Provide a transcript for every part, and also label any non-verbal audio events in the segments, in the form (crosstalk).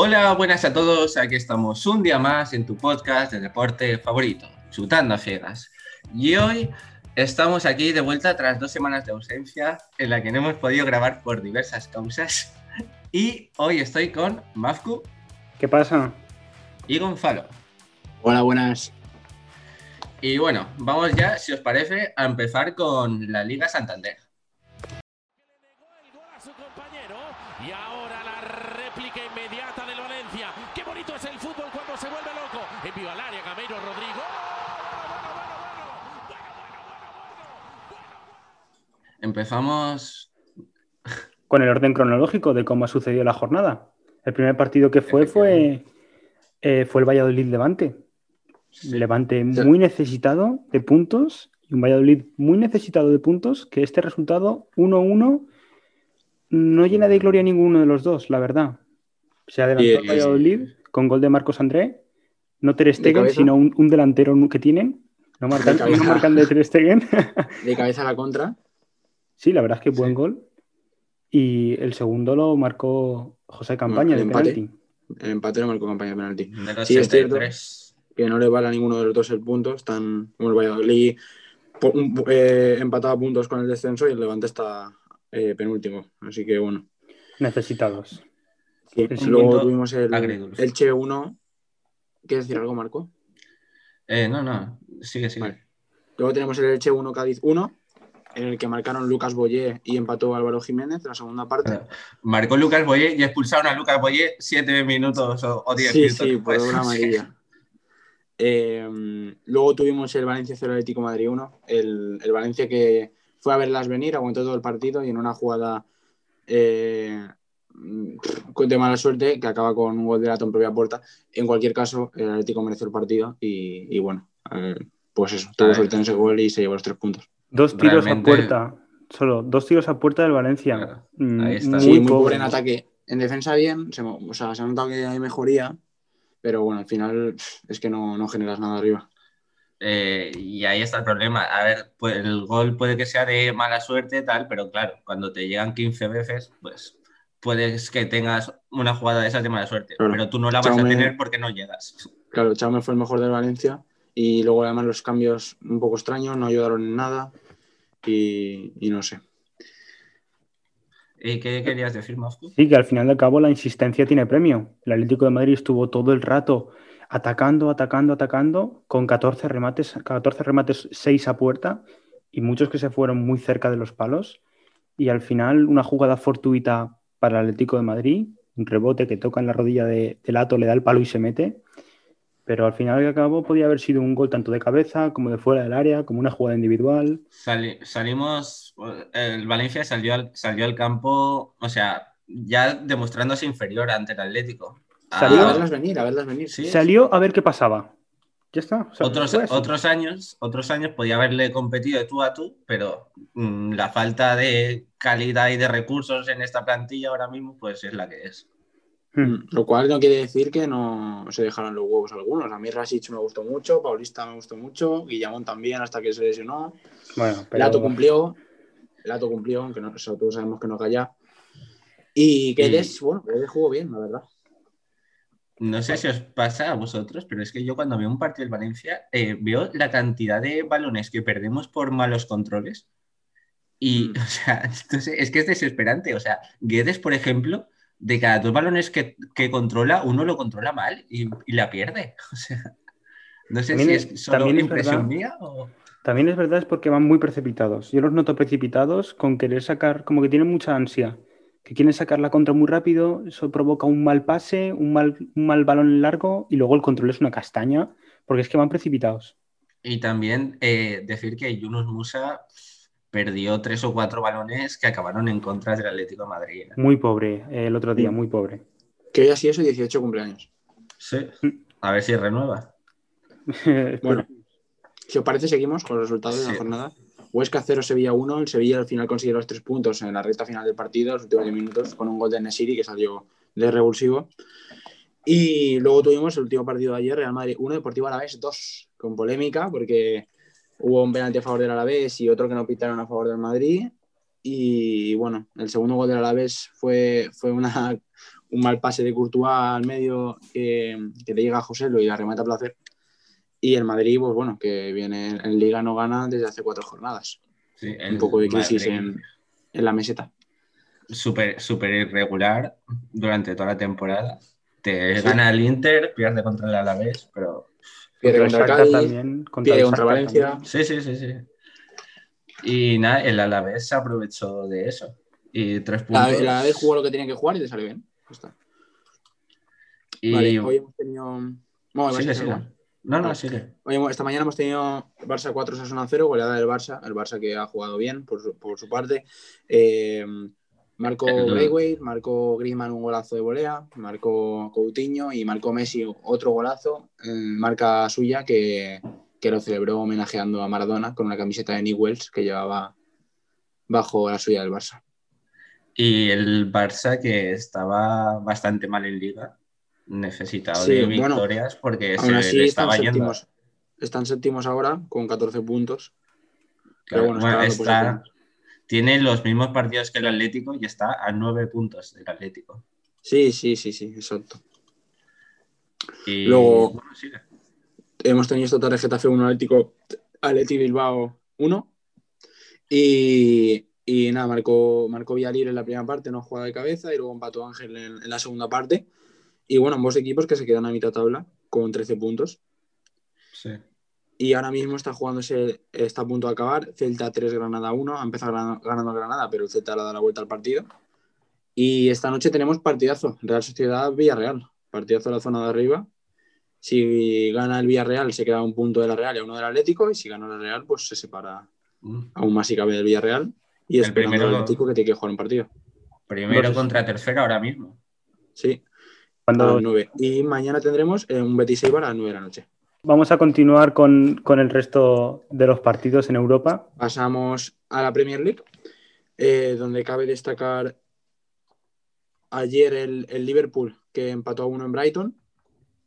Hola, buenas a todos. Aquí estamos un día más en tu podcast de deporte favorito, Chutando a Ciegas. Y hoy estamos aquí de vuelta tras dos semanas de ausencia en la que no hemos podido grabar por diversas causas. Y hoy estoy con Mafku. ¿Qué pasa? Y Gonzalo. Hola, buenas. Y bueno, vamos ya, si os parece, a empezar con la Liga Santander. Y ahora la réplica inmediata del Valencia. Qué bonito es el fútbol cuando se vuelve loco. Envío al área Gameiro Rodrigo. Empezamos con el orden cronológico de cómo ha sucedido la jornada. El primer partido que fue fue, eh, fue el Valladolid Levante. Levante muy necesitado de puntos y un Valladolid muy necesitado de puntos, que este resultado 1-1 no llena de gloria a ninguno de los dos, la verdad. Se adelantó el Valladolid con gol de Marcos André, no Ter Stegen, sino un, delantero que tienen. No marcan de, no marcan de Ter Stegen. De cabeza a la contra. (laughs) Sí, la verdad es que buen gol. Y el segundo lo marcó José Campaña de penalti. El empate lo marcó Campaña de penalti. sí, es cierto que no le vale a ninguno de los dos el punto. Están como el Valladolid eh, empatado a puntos con el descenso y el Levante está eh, penúltimo. Así que bueno. Necesitados. luego tuvimos el, el Che 1. ¿Quieres decir algo, Marco? Eh, no, no. Sigue, sigue. Luego tenemos el Elche 1 Cádiz 1 en el que marcaron Lucas Boyé y empató Álvaro Jiménez en la segunda parte. Marcó Lucas Boyé y expulsaron a Lucas Boyé siete minutos o, diez minutos. Sí, (laughs) sí, por una amarilla. Eh, luego tuvimos el Valencia 0 Atlético Madrid 1, el, el, Valencia que fue a verlas venir, aguantó todo el partido y en una jugada eh, de mala suerte que acaba con un gol de en propia puerta. En cualquier caso, el Atlético mereció el partido y, bueno, eh, pues eso, tuvo suerte en ese gol y se llevó los tres puntos. Dos tiros a puerta. Solo dos tiros a puerta del Valencia. Mm, ahí está. Muy, pobre en ataque. En defensa bien, se, o sea, se ha notado que hay mejoría, pero bueno, al final es que no, no generas nada arriba. Eh, y ahí está el problema. A ver, pues el gol puede que sea de mala suerte, tal, pero claro, cuando te llegan 15 veces, pues puedes que tengas una jugada de esas de mala suerte, pero tú no la vas a tener porque no llegas. Claro, Chaume fue el mejor del Valencia y luego además los cambios un poco extraños, no ayudaron en nada y, no sé. ¿Y qué querías decir, Moscú? Sí, que al final de cabo la insistencia tiene premio. El Atlético de Madrid estuvo todo el rato atacando, atacando, atacando, con 14 remates, 14 remates, 6 a puerta y muchos que se fueron muy cerca de los palos. Y al final una jugada fortuita para el Atlético de Madrid, un rebote que toca en la rodilla de, de Lato, le da el palo y se mete pero al final y al cabo podía haber sido un gol tanto de cabeza como de fuera del área, como una jugada individual. salimos, el Valencia salió al, salió al campo, o sea, ya demostrándose inferior ante el Atlético. Salió a verlas venir, a verlas venir. ¿Sí? Salió a ver qué pasaba. Ya está. otros, otros, años, otros años podía haberle competido de tú a tú, pero mm, la falta de calidad y de recursos en esta plantilla ahora mismo, pues es la que es. Hmm. Lo cual no quiere decir que no se dejaron los huevos algunos. A mí Rasic me gustó mucho, Paulista me gustó mucho, Guillamón también hasta que se lesionó. Bueno, pero... Lato cumplió, Lato cumplió, aunque no, todos sabemos que no calla. Y que y... bueno, Guedes jugó bien, la verdad. No sé si os pasa a vosotros, pero es que yo cuando veo un partido del Valencia eh, veo la cantidad de balones que perdemos por malos controles. Y, hmm. (laughs) o sea, es que es desesperante. O sea, Guedes, por ejemplo, de cada dos balones que, controla, uno lo controla mal y, la pierde. (laughs) O sea, no sé si es solo impresión mía o... También es verdad, es porque van muy precipitados. Yo los noto precipitados con querer sacar, como que tienen mucha ansia, que quieren sacar la contra muy rápido, eso provoca un mal pase, un mal, un mal balón largo y luego el control es una castaña, porque es que van precipitados. Y también eh, decir que Yunus Musa perdió tres o cuatro balones que acabaron en contra del Atlético de Madrid. ¿eh? Muy pobre, el otro día, muy pobre. Que hoy así eso 18 cumpleaños. Sí, a ver si renueva. (laughs) bueno, si os parece, seguimos con los resultados de la jornada. Huesca 0, Sevilla 1. El Sevilla al final consiguió los tres puntos en la recta final del partido, los últimos 10 minutos, con un gol de Nesiri que salió de revulsivo. Y luego tuvimos el último partido de ayer, Real Madrid 1, Deportivo Alavés 2, con polémica, porque hubo un penalti a favor del Alavés y otro que no pitaron a favor del Madrid. Y bueno, el segundo gol del Alavés fue, fue una, un mal pase de Courtois al medio que, que le llega a José y la remata a placer. Y el Madrid, pues bueno, que viene en Liga no gana desde hace cuatro jornadas. Sí, Un poco de crisis en, en la meseta. Súper súper irregular durante toda la temporada. Te Sí. gana el Inter, pierde contra el Alavés, pero Pierde Contra contra el Cádiz, también, contra pierde el contra Valencia. también. Sí, sí, sí, sí. Y nada, el Alavés se aprovechó de eso. Y tres puntos. la vez jugó lo que tenía que jugar y le salió bien. Está. y... Vale, hoy hemos tenido. Bueno, Sigue, sigue. No, no, sigue. Hoy esta mañana hemos tenido Barça 4 Sasuna 0, goleada del Barça, el Barça que ha jugado bien por su, por su parte. Eh, marcó (laughs) Braithwaite, marcó Griezmann un golazo de volea, marcó Coutinho y marcó Messi otro golazo, en marca suya que, que lo celebró homenajeando a Maradona con una camiseta de Newells que llevaba bajo la suya del Barça. Y el Barça que estaba bastante mal en liga, necesitado Sí, de bueno, victorias porque se Aún le así están estaba yendo. séptimos, están séptimos ahora con 14 puntos. Pero Claro, bueno, bueno, escalando está-. Tiene los mismos partidos que el Atlético y está a nueve puntos del Atlético. Sí, sí, sí, sí, exacto. Y Luego- bueno, hemos tenido esta tarde Getafe 1 Atlético, Atleti Bilbao 1. Y, y nada, marcó, marcó Villarreal en la primera parte, no jugada de cabeza, y luego empató Ángel en, en la segunda parte. Y bueno, ambos equipos que se quedan a mitad tabla con 13 puntos. Sí. Y ahora mismo está jugándose, está a punto de acabar. Celta 3, Granada 1. Ha empezado ganando, Granada, pero el Celta le ha dado la vuelta al partido. Y esta noche tenemos partidazo, Real Sociedad Villarreal. Partidazo de la zona de arriba. Si gana el Villarreal, se queda a un punto de la Real y a uno del Atlético. Y si gana la Real, pues se separa Mm. aún más si cabe del Villarreal. Y El esperando primero- Atlético que tiene que jugar un partido. Primero No sé si- contra tercero ahora mismo. Sí, a Cuando las 9. Y mañana tendremos eh, un Betis Eibar a las 9 de la noche. Vamos a continuar con, con el resto de los partidos en Europa. Pasamos a la Premier League, eh, donde cabe destacar ayer el, el Liverpool, que empató a uno en Brighton.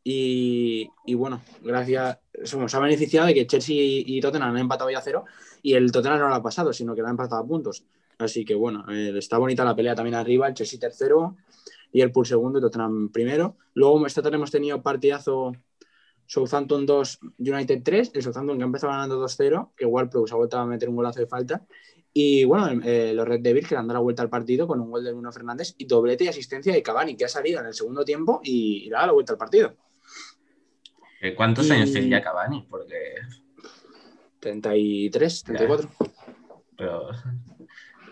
Y, y bueno, gracias, se ha beneficiado de que Chelsea y, y Tottenham han empatado ya a cero. Y el Tottenham no lo ha pasado, sino que lo ha empatado a puntos. Así que bueno, eh, está bonita la pelea también arriba. El Chelsea tercero, Liverpool segundo y Tottenham primero. Luego esta tarde hemos tenido partidazo Southampton 2, United 3. El Southampton que ha empezado ganando 2-0, que Ward-Prowse se ha vuelto a meter un golazo de falta. Y bueno, eh, los Red Devils que le han dado la vuelta al partido con un gol de Bruno Fernández y doblete y asistencia de Cavani, que ha salido en el segundo tiempo y, y le ha dado la vuelta al partido. Eh, ¿Cuántos Y- años tiene ya Cavani? Porque 33, 34. pero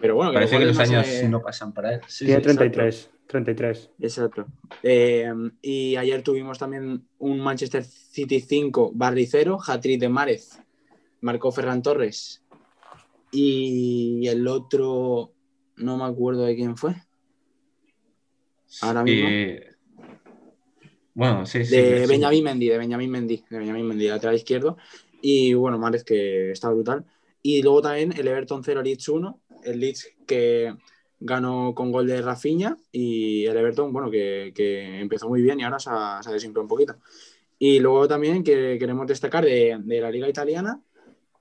Pero bueno, parece que los años no pasan para él. Sí, Tiene sí, 33. 33. Exacto. Eh, y ayer tuvimos también un Manchester City 5, Barry 0, hat-trick de Márez, marcó Ferran Torres. Y el otro, no me acuerdo de quién fue, ahora mismo. Y- Bueno, sí, sí. de sí. Benjamín Mendy, de Benjamín Mendy, de Benjamín Mendy, lateral izquierdo. Y bueno, Márez que está brutal. Y luego también el Everton 0, Leeds 1, el Leeds que ganó con gol de Rafinha y el Everton, bueno, que, que empezó muy bien y ahora se ha, se ha desinflado un poquito. Y luego también que queremos destacar de, de la Liga Italiana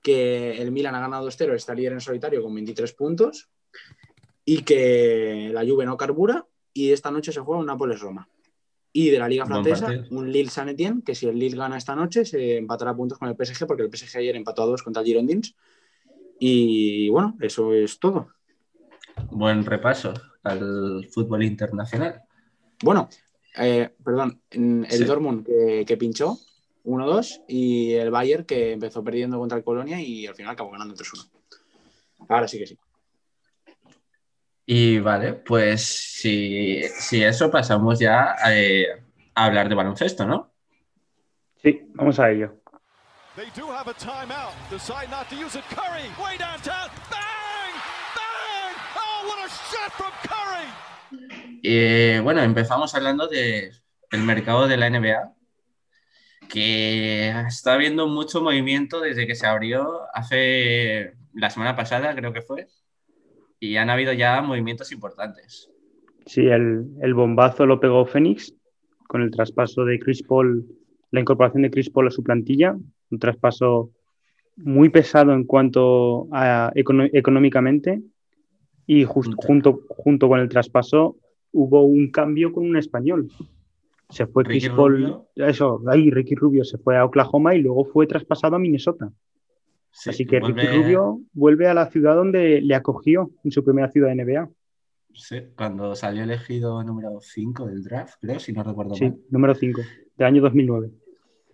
que el Milan ha ganado 2-0, está líder en solitario con 23 puntos y que la Juve no carbura y esta noche se juega un Nápoles-Roma. Y de la Liga Francesa, un Lille-San Etienne, que si el Lille gana esta noche se empatará puntos con el PSG porque el PSG ayer empató a dos contra el Girondins. Y bueno, eso es todo. Buen repaso al fútbol internacional. Bueno, eh, perdón, el Sí. Dortmund que, que pinchó 1-2 y el Bayern que empezó perdiendo contra el Colonia y al final acabó ganando 3-1. Ahora sí que sí. Y vale, pues si, si eso pasamos ya eh, a hablar de baloncesto, ¿no? Sí, vamos a ello. They do have a timeout. Decide not to use it. Curry, way downtown. Bang! Bang! Oh, what a shot from Curry! Eh, bueno, empezamos hablando del mercado de la NBA, que está habiendo mucho movimiento desde que se abrió hace la semana pasada, creo que fue, y han habido ya movimientos importantes. Sí, el, el bombazo lo pegó Phoenix con el traspaso de Chris Paul, la incorporación de Chris Paul a su plantilla, un traspaso muy pesado en cuanto a económicamente y justo Junto. junto, con el traspaso hubo un cambio con un español. Se fue Ricky Chris Paul, Rubio. eso, ahí Ricky Rubio se fue a Oklahoma y luego fue traspasado a Minnesota. Sí, Así que vuelve- Ricky Rubio vuelve a la ciudad donde le acogió en su primera ciudad de NBA. Sí, cuando salió elegido número 5 del draft, creo, si no recuerdo Sí, mal. número 5, del año 2009.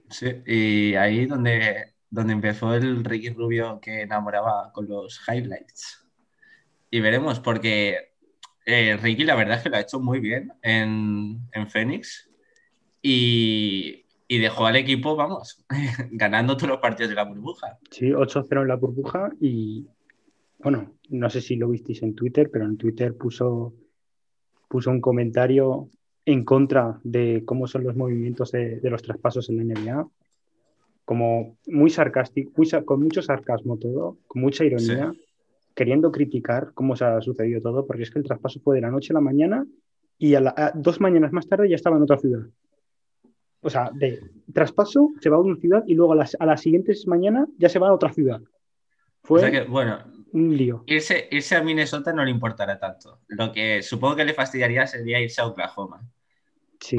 Sí, y ahí donde, donde empezó el Ricky Rubio que enamoraba con los highlights. Y veremos, porque eh, Ricky la verdad es que lo ha hecho muy bien en, en Phoenix y, y dejó al equipo, vamos, (laughs) ganando todos los partidos de la burbuja. Sí, 8-0 en la burbuja y bueno, no sé si lo visteis en Twitter, pero en Twitter puso, puso un comentario en contra de cómo son los movimientos de, de los traspasos en la NBA, como muy sarcástico, muy con mucho sarcasmo todo, con mucha ironía, queriendo criticar cómo se ha sucedido todo, porque es que el traspaso fue de la noche a la mañana y a, la- a dos mañanas más tarde ya estaba en otra ciudad. O sea, de traspaso se va a una ciudad y luego a las, a las siguientes mañanas ya se va a otra ciudad. Fue O sea que, bueno, un lío. irse, irse a Minnesota no le importará tanto. Lo que supongo que le fastidiaría sería irse a Oklahoma. Sí,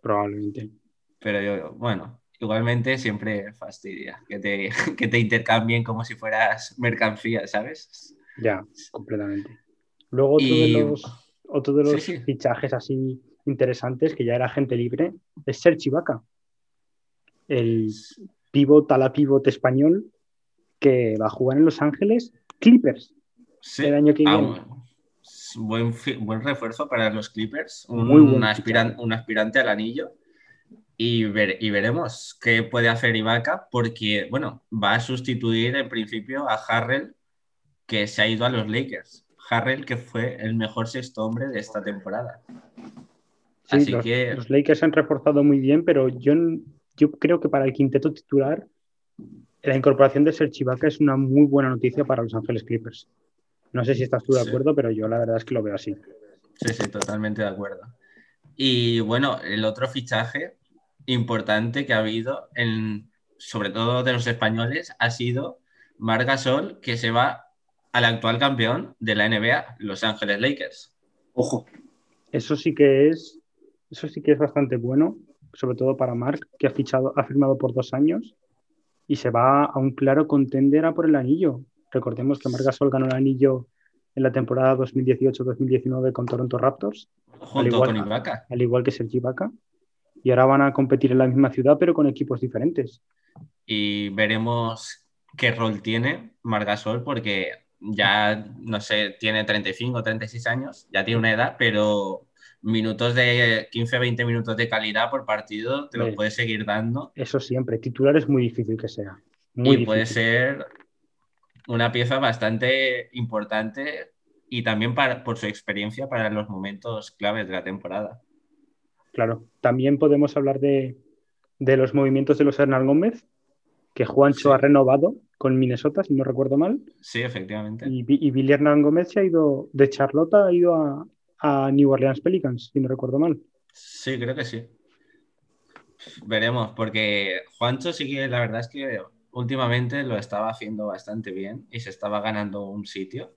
probablemente. Pero yo, bueno, igualmente siempre fastidia que te, (laughs) que te intercambien como si fueras mercancía, ¿sabes? Ya, completamente. Luego otro Y- de los, otro de los Sí, sí. fichajes así interesantes, que ya era gente libre, es Serge Ibaka, el pivot a la pivot español que va a jugar en Los Ángeles Clippers Sí. el año que Ah, viene. bueno. Buen, buen refuerzo para los Clippers, un, Muy buen aspiran- fichaje. un aspirante al anillo. Y, ver- y veremos qué puede hacer Ibaka, porque, bueno, va a sustituir en principio a Harrell, que se ha ido a los Lakers. Harrell, que fue el mejor sexto hombre de esta temporada. Sí, Así los, que- los Lakers se han reforzado muy bien, pero yo, yo creo que para el quinteto titular, la incorporación de Serge Ibaka es una muy buena noticia para Los Ángeles Clippers. No sé si estás tú de Sí. acuerdo, pero yo la verdad es que lo veo así. Sí, sí, totalmente de acuerdo. Y bueno, el otro fichaje importante que ha habido, en, sobre todo de los españoles, ha sido Marc Gasol, que se va al actual campeón de la NBA, Los Ángeles Lakers. Ojo. Eso sí que es, eso sí que es bastante bueno, sobre todo para Marc, que ha fichado, ha firmado por dos años y se va a un claro contender a por el anillo. Recordemos que Marc Gasol ganó el anillo en la temporada 2018-2019 con Toronto Raptors, Junto igual- con Ibaka. al igual que Sergi Ibaka, y ahora van a competir en la misma ciudad pero con equipos diferentes. Y veremos qué rol tiene Marc Gasol, porque ya, no sé, tiene 35 o 36 años, ya tiene una edad, pero minutos de 15-20 minutos de calidad por partido te los Sí. puede seguir dando. Eso siempre, titular es muy difícil que sea. Muy y difícil. puede ser una pieza bastante importante y también para, por su experiencia para los momentos claves de la temporada. Claro, también podemos hablar de, de los movimientos de los Hernán Gómez, que Juancho Sí. ha renovado con Minnesota, si no recuerdo mal, Sí, efectivamente. y, y Billy Hernán Gómez se ha ido de Charlotte, ha ido a, a New Orleans Pelicans, si no recuerdo mal. Sí, creo que sí. Veremos, porque Juancho sí que la verdad es que últimamente lo estaba haciendo bastante bien y se estaba ganando un sitio,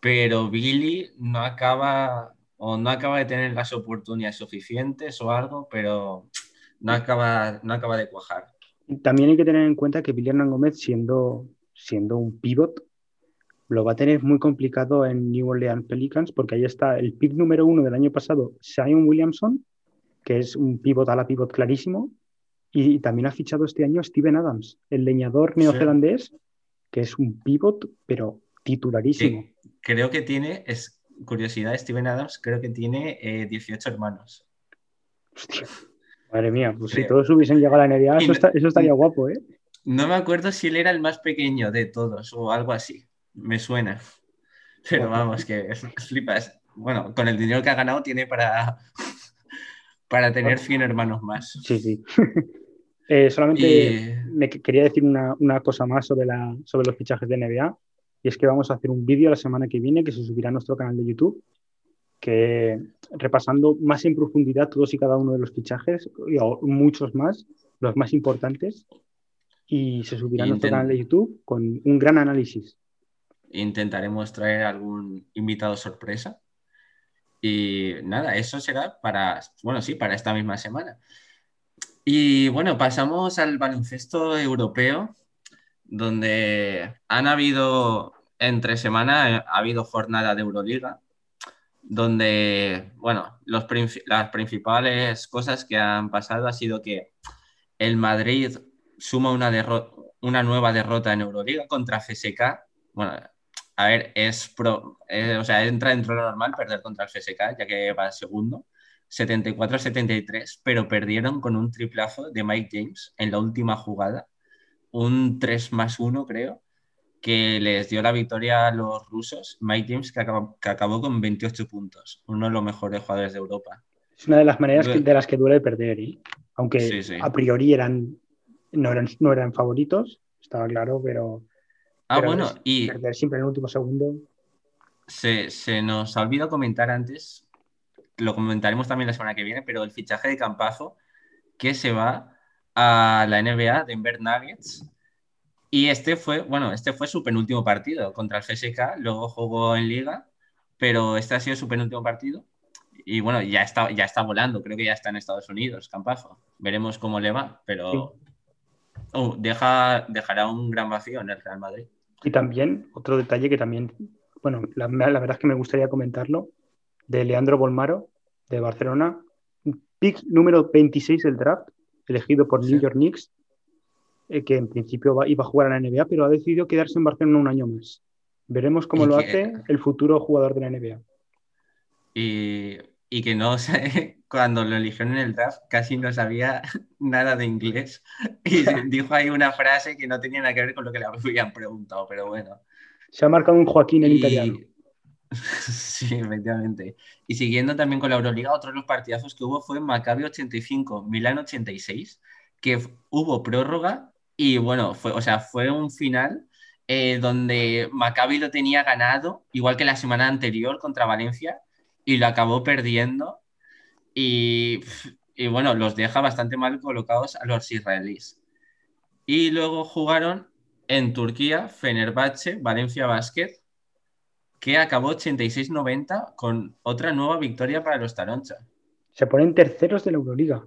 pero Billy no acaba o no acaba de tener las oportunidades suficientes o algo, pero no acaba, no acaba de cuajar. También hay que tener en cuenta que Billy Hernán Gómez, siendo, siendo un pivot, lo va a tener muy complicado en New Orleans Pelicans, porque ahí está el pick número uno del año pasado, Zion Williamson, que es un pivot a la pivot clarísimo, y también ha fichado este año Steven Adams, el leñador neozelandés, que es un pivot, pero titularísimo. Sí, creo que tiene, es curiosidad, Steven Adams, creo que tiene eh, 18 hermanos. Hostia, madre mía, pues si todos hubiesen llegado a la NBA, eso, no- está- eso estaría guapo, ¿eh? No me acuerdo si él era el más pequeño de todos o algo así. Me suena. Pero vamos, que (laughs) flipas. Bueno, con el dinero que ha ganado tiene para, (laughs) para tener 100 hermanos más. Sí, sí. Eh, solamente Y- me que- quería decir una, una cosa más sobre, la, sobre los fichajes de NBA, y es que vamos a hacer un vídeo la semana que viene que se subirá a nuestro canal de YouTube, que repasando más en profundidad todos y cada uno de los fichajes, y o muchos más, los más importantes, y se subirá a nuestro canal de YouTube con un gran análisis. Intentaremos traer algún invitado sorpresa. Y nada, eso será para, bueno, sí, para esta misma semana. Y bueno, pasamos al baloncesto europeo, donde han habido, entre semana, ha habido jornada de Euroliga, donde, bueno, las principales cosas que han pasado ha sido que el Madrid suma una, una nueva derrota en Euroliga contra FSK. Bueno, a ver, es pro, eh, o sea, entra dentro de lo normal perder contra el FSK, ya que va segundo, 74-73, pero perdieron con un triplazo de Mike James en la última jugada, un 3 más 1 creo, que les dio la victoria a los rusos, Mike James que acabó, que acabó con 28 puntos, uno de los mejores jugadores de Europa. Es una de las maneras de las que duele perder, ¿eh? aunque a priori eran no, eran no eran favoritos, estaba claro, pero Ah, bueno, y. siempre en el último segundo. Se, nos ha olvidado comentar antes, lo comentaremos también la semana que viene, pero el fichaje de Campazo que se va a la NBA, Denver Nuggets. Y este fue, bueno, este fue su penúltimo partido contra el FSK, luego jugó en Liga, pero este ha sido su penúltimo partido. Y bueno, ya está, ya está volando, creo que ya está en Estados Unidos, Campazo. Veremos cómo le va, pero oh, deja, dejará un gran vacío en el Real Madrid. Y también, otro detalle que también, bueno, la, verdad es que me gustaría comentarlo, de Leandro Bolmaro, de Barcelona, pick número 26 del draft, elegido por New York Knicks, eh, que en principio iba a jugar a la NBA, pero ha decidido quedarse en Barcelona un año más. Veremos cómo lo hace el futuro jugador de la NBA. Y, y que no (laughs) sé, cuando lo eligieron en el draft casi no sabía (laughs) nada de inglés (laughs) y dijo ahí una frase que no tenía nada que ver con lo que le habían preguntado, pero bueno. Se ha marcado un Joaquín en italiano. (laughs) Sí, efectivamente. Y siguiendo también con la Euroliga, otro de los partidazos que hubo fue Maccabi 85, Milán 86, que hubo prórroga y bueno, fue, o sea, fue un final eh, donde Maccabi lo tenía ganado, igual que la semana anterior contra Valencia, y lo acabó perdiendo y, bueno, los deja bastante mal colocados a los israelíes. Y luego jugaron en Turquía, Fenerbahce, Valencia Basket, que acabó 86-90 con otra nueva victoria para los Taroncha. Se ponen terceros de la Euroliga.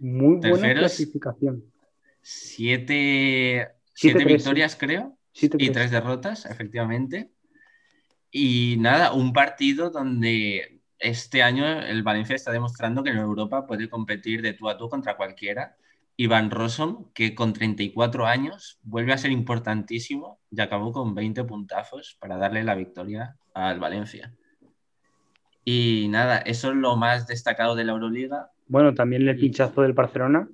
Muy buena clasificación. Siete, victorias, creo, y tres derrotas, efectivamente. Y nada, un partido donde este año el Valencia está demostrando que en Europa puede competir de tú a tú contra cualquiera. Iván Rossum, que con 34 años vuelve a ser importantísimo y acabó con 20 puntazos para darle la victoria al Valencia. Y nada, eso es lo más destacado de la Euroliga. Bueno, también el pinchazo del Barcelona,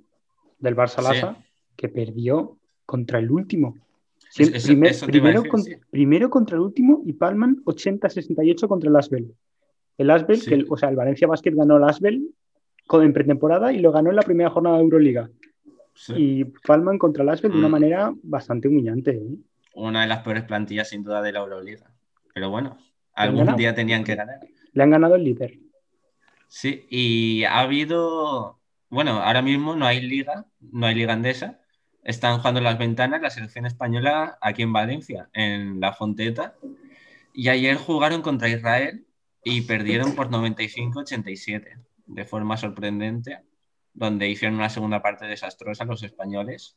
del Barça Lasa, que perdió contra el último. primero, contra el último y Palman 80-68 contra el Asbel. El Asbel, que o sea, el Valencia Basket ganó el Asbel en pretemporada y lo ganó en la primera jornada de Euroliga. Y Palman contra el Asbel de una mm. manera bastante humillante. ¿eh? Una de las peores plantillas sin duda de la Euroliga. Pero bueno, algún día tenían que ganar. Le han ganado el líder. Sí, y ha habido, bueno, ahora mismo no hay liga, no hay liga andesa. Están jugando las ventanas la selección española aquí en Valencia, en la Fonteta. Y ayer jugaron contra Israel y perdieron por 95-87 de forma sorprendente, donde hicieron una segunda parte desastrosa los españoles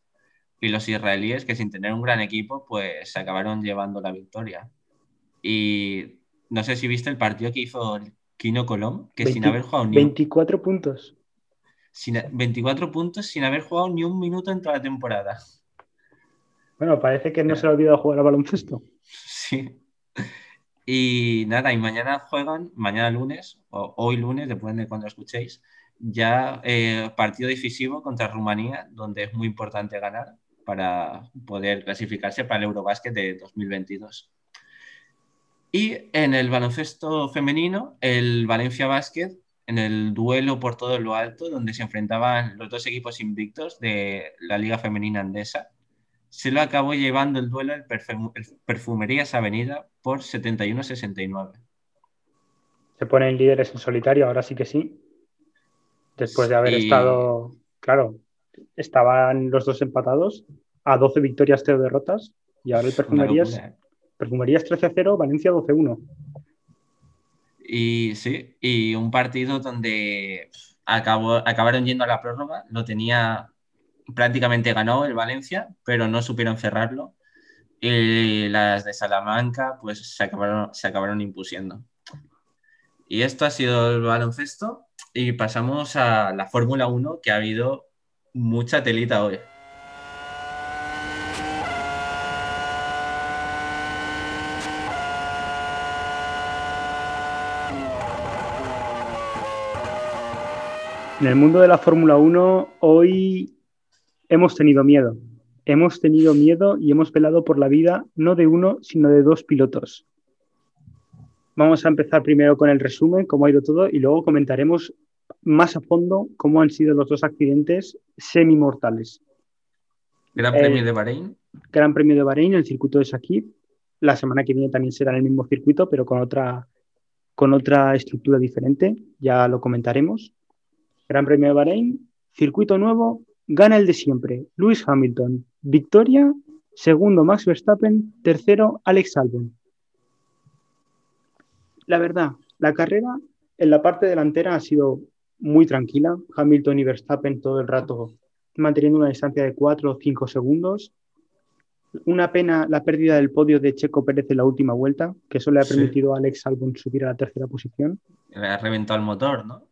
y los israelíes que sin tener un gran equipo pues se acabaron llevando la victoria. Y no sé si viste el partido que hizo Kino Colón, que sin haber jugado ni 24 puntos. Sin, 24 puntos sin haber jugado ni un minuto en toda la temporada. Bueno, parece que no se le ha olvidado jugar al baloncesto. (laughs) Sí. Y nada, y mañana juegan, mañana lunes, o hoy lunes, depende de cuando escuchéis, ya eh, partido decisivo contra Rumanía, donde es muy importante ganar para poder clasificarse para el Eurobásquet de 2022. Y en el baloncesto femenino, el Valencia Basket, en el duelo por todo lo alto, donde se enfrentaban los dos equipos invictos de la Liga Femenina Andesa, se lo acabó llevando el duelo el, Perfumerías Avenida por 71-69. Se ponen líderes en solitario, ahora sí que sí. Después de haber estado, claro, estaban los dos empatados a 12 victorias, 0 derrotas. Y ahora el Perfumerías, Perfumerías 13-0, Valencia 12-1. Y sí, y un partido donde acabó, acabaron yendo a la prórroga, lo tenía prácticamente ganado el Valencia, pero no supieron cerrarlo. Y las de Salamanca, pues se acabaron, se acabaron impusiendo. Y esto ha sido el baloncesto. Y pasamos a la Fórmula 1, que ha habido mucha telita hoy. En el mundo de la Fórmula 1, hoy hemos tenido miedo. Hemos tenido miedo y hemos pelado por la vida no de uno, sino de dos pilotos. Vamos a empezar primero con el resumen, cómo ha ido todo, y luego comentaremos más a fondo cómo han sido los dos accidentes semi-mortales. Gran Premio de Bahrein. Gran Premio de Bahrein, el circuito de Sakib. La semana que viene también será en el mismo circuito, pero con otra, con otra estructura diferente. Ya lo comentaremos. Gran Premio de Bahrein, circuito nuevo, gana el de siempre, Lewis Hamilton, victoria, segundo Max Verstappen, tercero Alex Albon. La verdad, la carrera en la parte delantera ha sido muy tranquila, Hamilton y Verstappen todo el rato manteniendo una distancia de 4 o 5 segundos. Una pena la pérdida del podio de Checo Pérez en la última vuelta, que eso le ha permitido a Alex Albon subir a la tercera posición. Le ha reventado el motor, ¿no?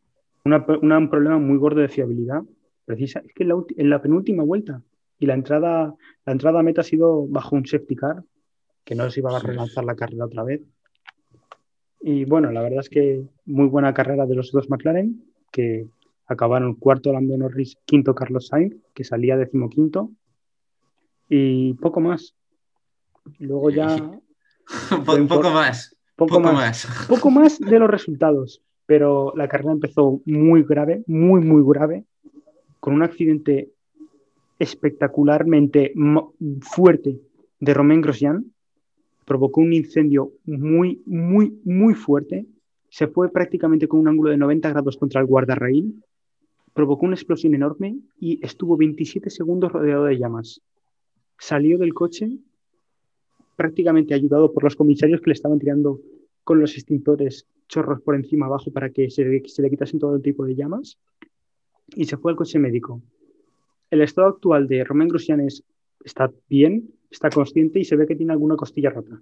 un problema muy gordo de fiabilidad. Precisa, es que en la, penúltima vuelta y la entrada, la entrada a meta ha sido bajo un safety car, que no se iba a relanzar la carrera otra vez. Y bueno, la verdad es que muy buena carrera de los dos McLaren, que acabaron cuarto Lando Norris, quinto Carlos Sainz, que salía decimoquinto. Y poco más. Luego ya. (laughs) poco, más. Poco, más. (laughs) Poco más de los resultados pero la carrera empezó muy grave, muy, muy grave, con un accidente espectacularmente fuerte de Romain Grosjean, provocó un incendio muy, muy, muy fuerte, se fue prácticamente con un ángulo de 90 grados contra el guardarraíl, provocó una explosión enorme y estuvo 27 segundos rodeado de llamas. Salió del coche prácticamente ayudado por los comisarios que le estaban tirando con los extintores chorros por encima abajo para que se, le quitasen todo el tipo de llamas y se fue al coche médico. El estado actual de Romain Grosjean está bien, está consciente y se ve que tiene alguna costilla rota.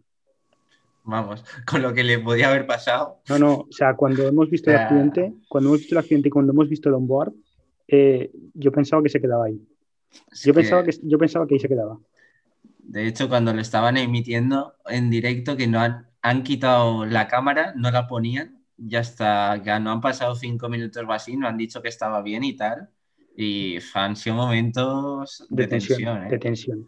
Vamos, (laughs) con lo que le podía haber pasado. No, no, o sea, cuando hemos visto el accidente, cuando hemos visto el accidente y cuando hemos visto el onboard, eh, yo pensaba que se quedaba ahí. Yo, pensaba que, yo pensaba que ahí se quedaba. De hecho, cuando lo estaban emitiendo en directo, que no han, han quitado la cámara, no la ponían, ya está, ya no han pasado cinco minutos o así, no han dicho que estaba bien y tal. Y han sido momentos de, tensión. ¿eh? De tensión.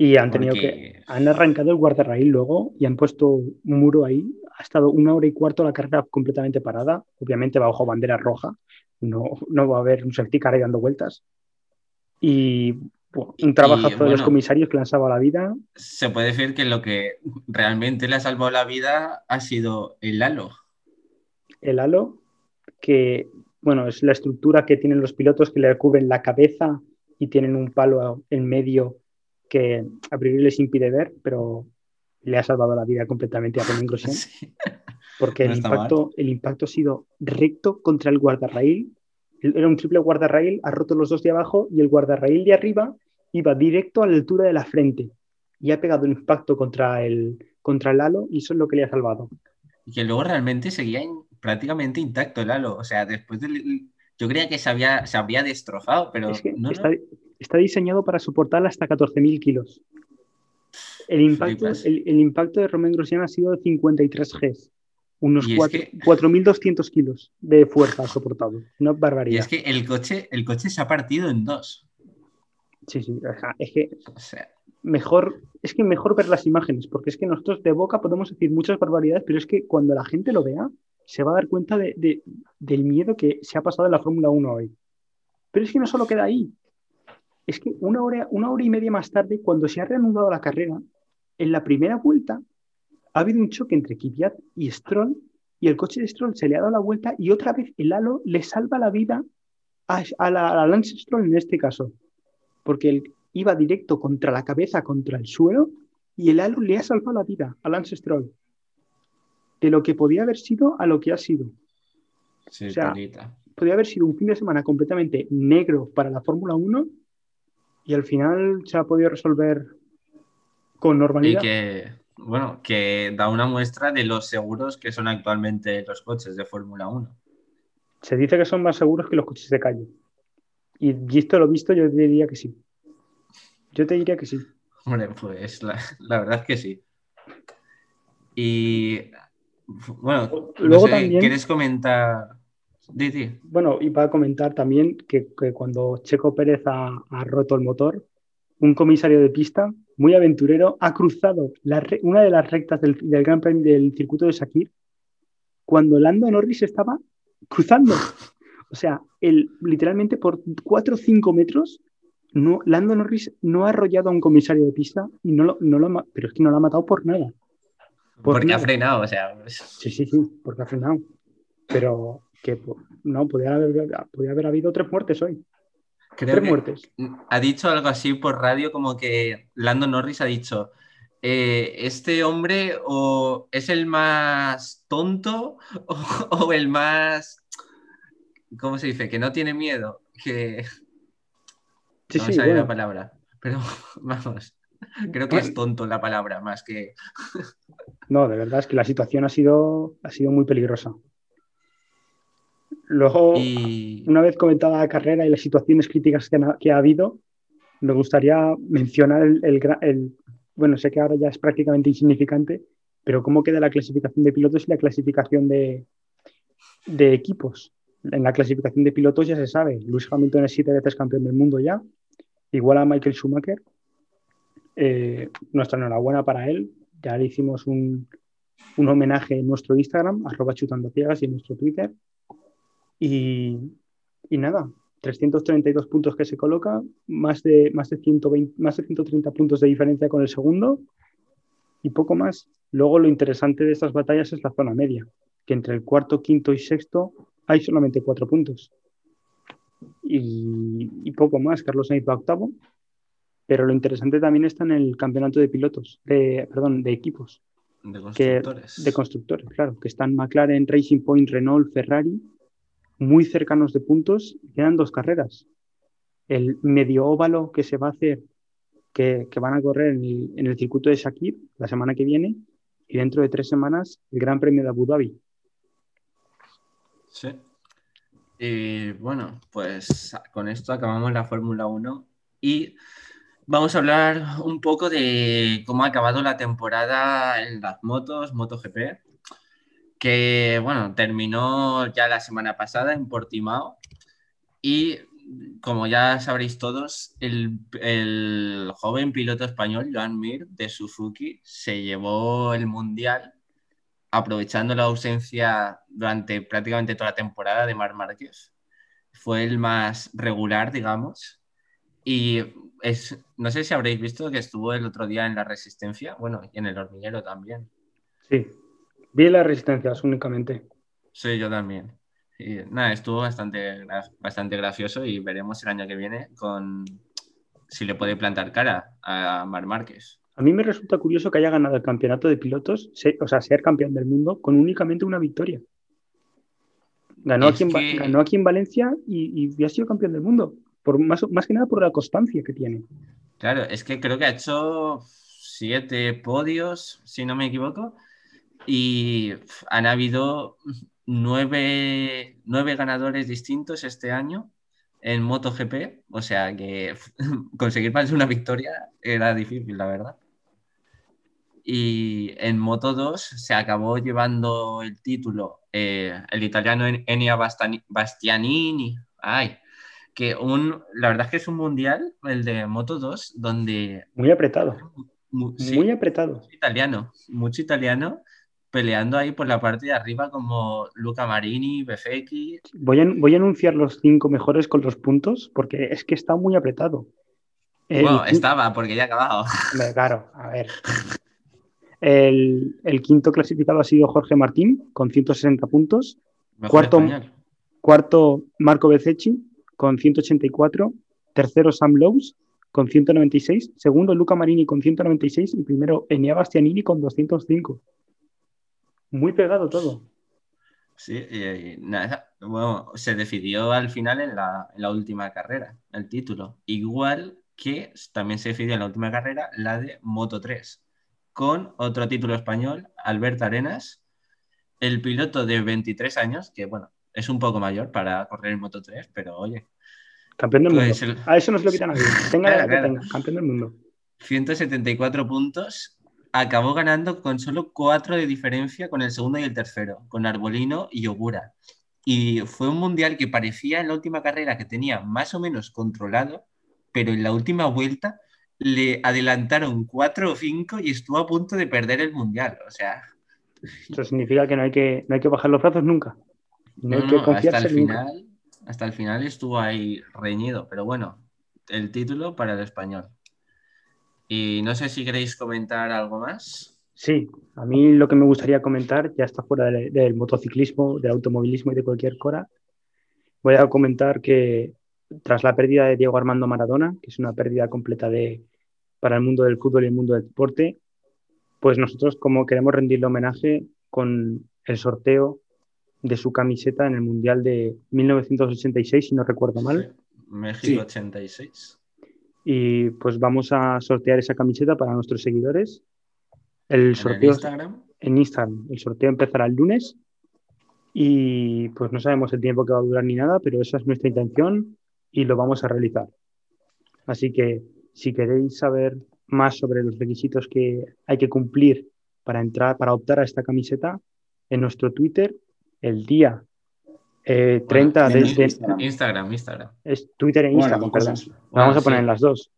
Y han tenido que. Han arrancado el guardarraíl luego y han puesto un muro ahí. Ha estado una hora y cuarto la carrera completamente parada. Obviamente bajo bandera roja. No, no va a haber un safety car ahí dando vueltas. Y un trabajazo de los comisarios que le han salvado la vida. Se puede decir que lo que realmente le ha salvado la vida ha sido el halo. El halo, que bueno, es la estructura que tienen los pilotos que le cubren la cabeza y tienen un palo en medio que a priori les impide ver, pero le ha salvado la vida completamente a Romain Grosjean. Porque el, impacto, el impacto ha sido recto contra el guardarraíl era un triple guardarraíl, ha roto los dos de abajo y el guardarraíl de arriba iba directo a la altura de la frente y ha pegado un impacto contra el, contra el halo y eso es lo que le ha salvado. Y que luego realmente seguía prácticamente intacto el halo. O sea, después del... Yo creía que se había, se había destrozado, pero no, está, está, diseñado para soportar hasta 14.000 kilos. El impacto, el, el, impacto de Romain Grosjean ha sido de 53 Gs. Unos 4.200 kilos de fuerza soportado. Una barbaridad. Y es que el coche, el coche se ha partido en dos. Sí, sí. es que mejor, es que mejor ver las imágenes, porque es que nosotros de boca podemos decir muchas barbaridades, pero es que cuando la gente lo vea, se va a dar cuenta de, del miedo que se ha pasado en la Fórmula 1 hoy. Pero es que no solo queda ahí. Es que una hora, una hora y media más tarde, cuando se ha reanudado la carrera, en la primera vuelta ha habido un choque entre Kvyat y Stroll y el coche de Stroll se le ha dado la vuelta y otra vez el halo le salva la vida a, la, Lance Stroll en este caso, porque él iba directo contra la cabeza, contra el suelo y el halo le ha salvado la vida a Lance Stroll. de lo que podía haber sido a lo que ha sido. Sí, O sea. Podría haber sido un fin de semana completamente negro para la Fórmula 1 y al final se ha podido resolver con Y normalidad. que, bueno, que da una muestra de los seguros que son actualmente los coches de Fórmula 1. Se dice que son más seguros que los coches de calle. Y visto lo visto, yo te diría que sí. Yo te diría que sí. Hombre, pues la, la verdad es que sí. Y bueno, no Luego sé, también- ¿quieres comentar? Di, di. Bueno, y para comentar también que, que cuando Checo Pérez ha, ha roto el motor, un comisario de pista muy aventurero ha cruzado la una de las rectas del, del Gran Premio del circuito de Sakir cuando Lando Norris estaba cruzando. O sea, él literalmente por 4 o 5 metros, no, Lando Norris no ha arrollado a un comisario de pista y no lo, no lo ha pero es que no lo ha matado por nada. Por Porque ha nada. frenado, o sea, Sí, sí, sí, porque ha frenado. Pero que po- no, podría haber, habido tres muertes hoy. creo tres que muertes. ha dicho algo así por radio como que Lando Norris ha dicho, eh, este hombre o es el más tonto (laughs) o, o el más, ¿cómo se dice? Que no tiene miedo, que Sí, no sí, bueno. la palabra, pero (laughs) vamos, creo que es tonto la palabra más que... No, de verdad es que la situación ha sido, ha sido muy peligrosa. Luego, Y una vez comentada la carrera y las situaciones críticas que, han- que ha habido, me gustaría mencionar el, el gra- el- bueno, sé que ahora ya es prácticamente insignificante, pero cómo queda la clasificación de pilotos y la clasificación de, de equipos. En la clasificación de pilotos ya se sabe, Lewis Hamilton es siete veces campeón del mundo ya, igual a Michael Schumacher. Eh, nuestra enhorabuena para él, ya le hicimos un, un homenaje en nuestro Instagram, arroba chutando ciegas y en nuestro Twitter. Y, y nada, 332 puntos que se coloca, más de, más, de 120, más de 130 puntos de diferencia con el segundo y poco más. Luego lo interesante de estas batallas es la zona media, que entre el cuarto, quinto y sexto hay solamente cuatro puntos. Y, y poco más, Carlos Sainz va octavo, pero lo interesante también está en el campeonato de pilotos, de, perdón, de equipos de que- constructores. de constructores, claro, que están McLaren, Racing Point, Renault, Ferrari, muy cercanos de puntos, quedan dos carreras. El medio óvalo que se va a hacer, que, que van a correr en el, en el circuito de Shakir la semana que viene, y dentro de tres semanas el Gran Premio de Abu Dhabi. Sí. Bueno, pues con esto acabamos la Fórmula 1 y vamos a hablar un poco de cómo ha acabado la temporada en las motos, MotoGP, que bueno, terminó ya la semana pasada en Portimao y como ya sabréis todos, el, joven piloto español, Joan Mir, de Suzuki, se llevó el Mundial aprovechando la ausencia durante prácticamente toda la temporada de Mar Márquez. Fue el más regular, digamos. Y es, no sé si habréis visto que estuvo el otro día en la Resistencia, bueno, y en el hormiguero también. Sí, vi las resistencias únicamente. Sí, yo también. Y nada, estuvo bastante, bastante gracioso y veremos el año que viene con si le puede plantar cara a Mar Márquez. A mí me resulta curioso que haya ganado el campeonato de pilotos, o sea, ser campeón del mundo con únicamente una victoria. Ganó, aquí en, que- ganó aquí en Valencia y, y ha sido campeón del mundo. Por más, más que nada por la constancia que tiene. Claro, es que creo que ha hecho siete podios, si no me equivoco, y han habido nueve, nueve ganadores distintos este año en MotoGP, o sea que (laughs) conseguir más de una victoria era difícil, la verdad. Y en Moto 2 se acabó llevando el título eh, el italiano En- Enia Bastani- Bastianini. Ay, que un, la verdad es que es un mundial, el de Moto 2, donde Muy apretado. mu- sí, Muy apretado. mucho italiano, mucho italiano peleando ahí por la parte de arriba como Luca Marini, Befecchi. Voy a, voy a anunciar los cinco mejores con los puntos porque es que está muy apretado. El Bueno, estaba porque ya ha acabado. (laughs) Claro, a ver. El, el quinto clasificado ha sido Jorge Martín con 160 puntos. Mejor Cuarto- español. Cuarto, Marco Bezzecchi con 184. Tercero, Sam Lowe's con 196. Segundo, Luca Marini con 196. Y primero, Enia Bastianini con 205. Muy pegado todo. Sí, nada, bueno, se decidió al final en la, en la última carrera, el título. Igual que también se decidió en la última carrera la de Moto 3, con otro título español, Alberto Arenas, el piloto de 23 años, que bueno, es un poco mayor para correr en Moto 3, pero oye. Campeón del Pues mundo. el- A eso no se lo quita (laughs) nadie. Tenga la Claro, que claro. tenga. Campeón del mundo. 174 puntos, acabó ganando con solo 4 de diferencia con el segundo y el tercero, con Arbolino y Ogura. Y fue un mundial que parecía en la última carrera que tenía más o menos controlado, pero en la última vuelta le adelantaron 4 o 5 y estuvo a punto de perder el mundial. O sea, Eso significa que no hay que, no hay que bajar los brazos nunca. No, hay no, que no, hasta confiarse el nunca. final, hasta el final estuvo ahí reñido, pero bueno, el título para el español. Y no sé si queréis comentar algo más. Sí, a mí lo que me gustaría comentar, ya está fuera del, del motociclismo, del automovilismo y de cualquier cosa, voy a comentar que tras la pérdida de Diego Armando Maradona, que es una pérdida completa de, para el mundo del fútbol y el mundo del deporte, pues nosotros como queremos rendirle homenaje con el sorteo de su camiseta en el Mundial de 1986, si no recuerdo mal. México Sí. 86. Y pues vamos a sortear esa camiseta para nuestros seguidores. El En sorteo Instagram. en Instagram. El sorteo empezará el lunes y pues no sabemos el tiempo que va a durar ni nada, pero esa es nuestra intención y lo vamos a realizar. Así que si queréis saber más sobre los requisitos que hay que cumplir para entrar, para optar a esta camiseta, en nuestro Twitter, el día eh, 30 en de, nuestro de- Instagram. Instagram, Instagram. es Twitter e Bueno, Instagram, perdón. vamos Ah, a poner sí. en las dos.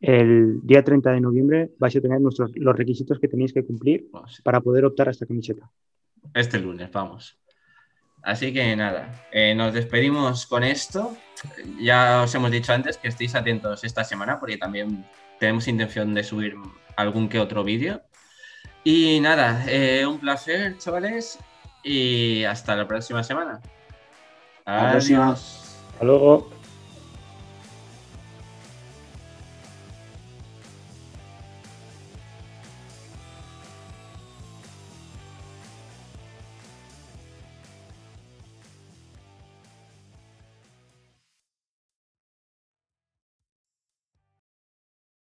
El día 30 de noviembre vais a tener nuestros, los requisitos que tenéis que cumplir Bueno, sí. para poder optar a esta camiseta. Este lunes, vamos. Así que nada, eh, nos despedimos con esto. Ya os hemos dicho antes que estéis atentos esta semana porque también tenemos intención de subir algún que otro vídeo. Y nada, eh, un placer, chavales, y hasta la próxima semana. Adiós. Hasta luego.